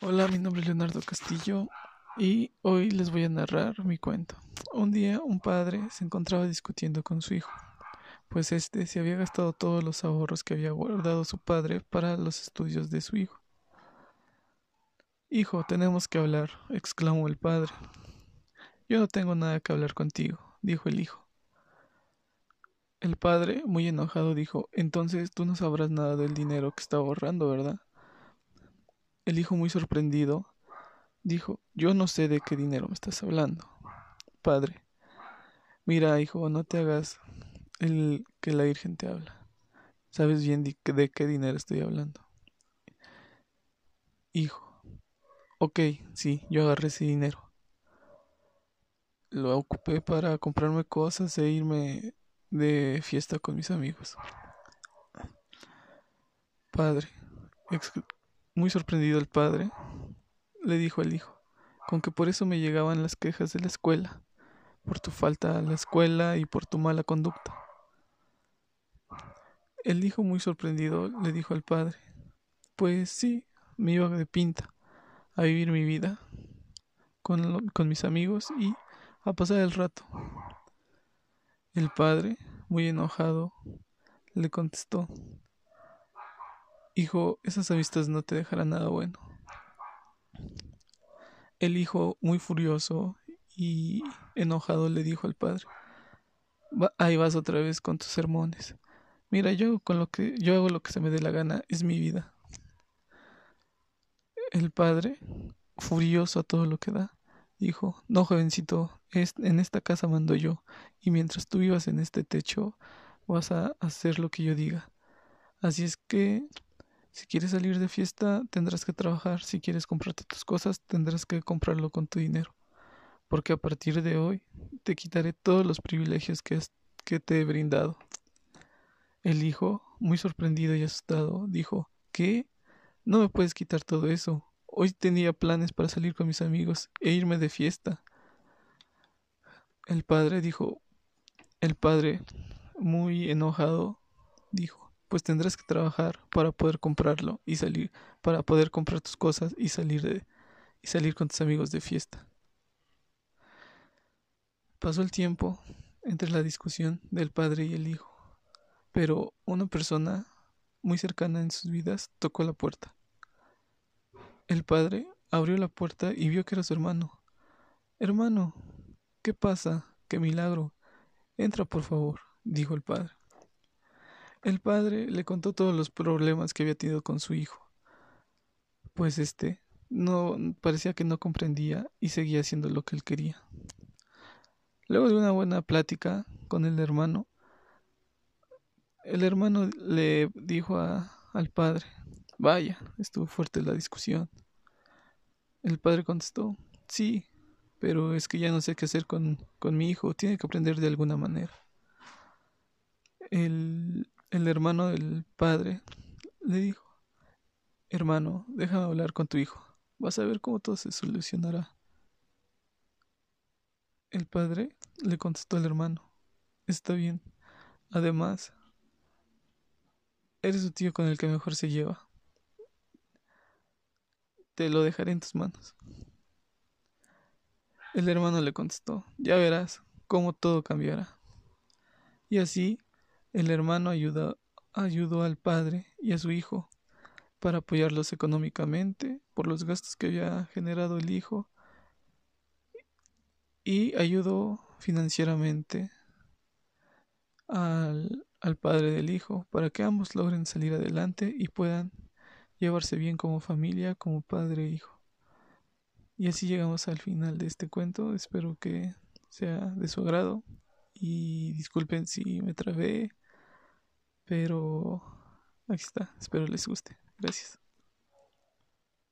Hola, mi nombre es Leonardo Castillo y hoy les voy a narrar mi cuento. Un día un padre se encontraba discutiendo con su hijo, pues éste se había gastado todos los ahorros que había guardado su padre para los estudios de su hijo. Hijo, tenemos que hablar, exclamó el padre. Yo no tengo nada que hablar contigo, dijo el hijo. El padre, muy enojado, dijo Entonces tú no sabrás nada del dinero que está ahorrando, ¿verdad? El hijo, muy sorprendido, dijo, Yo no sé de qué dinero me estás hablando. Padre, mira, hijo, no te hagas el que la Virgen te habla. Sabes bien de, qué dinero estoy hablando. Hijo, ok, sí, yo agarré ese dinero. Lo ocupé para comprarme cosas e irme de fiesta con mis amigos. Padre, muy sorprendido el padre, le dijo al hijo, con que por eso me llegaban las quejas de la escuela, por tu falta a la escuela y por tu mala conducta. El hijo muy sorprendido le dijo al padre, pues sí, me iba de pinta a vivir mi vida con, con mis amigos y a pasar el rato. El padre, muy enojado, le contestó, Hijo, esas amistades no te dejarán nada bueno. El hijo, muy furioso y enojado, le dijo al padre, ahí vas otra vez con tus sermones. Mira, yo con lo que yo hago lo que se me dé la gana, es mi vida. El padre, furioso a todo lo que da, dijo, no, jovencito, en esta casa mando yo, y mientras tú vivas en este techo, vas a hacer lo que yo diga. Así es que si quieres salir de fiesta, tendrás que trabajar. Si quieres comprarte tus cosas, tendrás que comprarlo con tu dinero. Porque a partir de hoy te quitaré todos los privilegios que, te he brindado. El hijo, muy sorprendido y asustado, dijo, ¿Qué? No me puedes quitar todo eso. Hoy tenía planes para salir con mis amigos e irme de fiesta. El padre dijo, el padre, muy enojado, dijo, pues tendrás que trabajar para poder comprarlo y salir, para poder comprar tus cosas y salir de y salir con tus amigos de fiesta. Pasó el tiempo entre la discusión del padre y el hijo, pero una persona muy cercana en sus vidas tocó la puerta. El padre abrió la puerta y vio que era su hermano. Hermano, ¿qué pasa? ¡Qué milagro! Entra, por favor, dijo el padre. El padre le contó todos los problemas que había tenido con su hijo, pues este no parecía que no comprendía y seguía haciendo lo que él quería. Luego de una buena plática con el hermano, el hermano le dijo al padre, vaya, estuvo fuerte la discusión. El padre contestó, sí, pero es que ya no sé qué hacer con, con mi hijo, tiene que aprender de alguna manera. El el hermano del padre le dijo, hermano, déjame hablar con tu hijo, vas a ver cómo todo se solucionará. El padre le contestó al hermano, está bien, además, eres su tío con el que mejor se lleva. Te lo dejaré en tus manos. El hermano le contestó, ya verás cómo todo cambiará. Y así el hermano ayudó, al padre y a su hijo para apoyarlos económicamente por los gastos que había generado el hijo y ayudó financieramente al, al, padre del hijo para que ambos logren salir adelante y puedan llevarse bien como familia, como padre e hijo. Y así llegamos al final de este cuento. Espero que sea de su agrado y disculpen si me trabé pero aquí está, espero les guste. Gracias.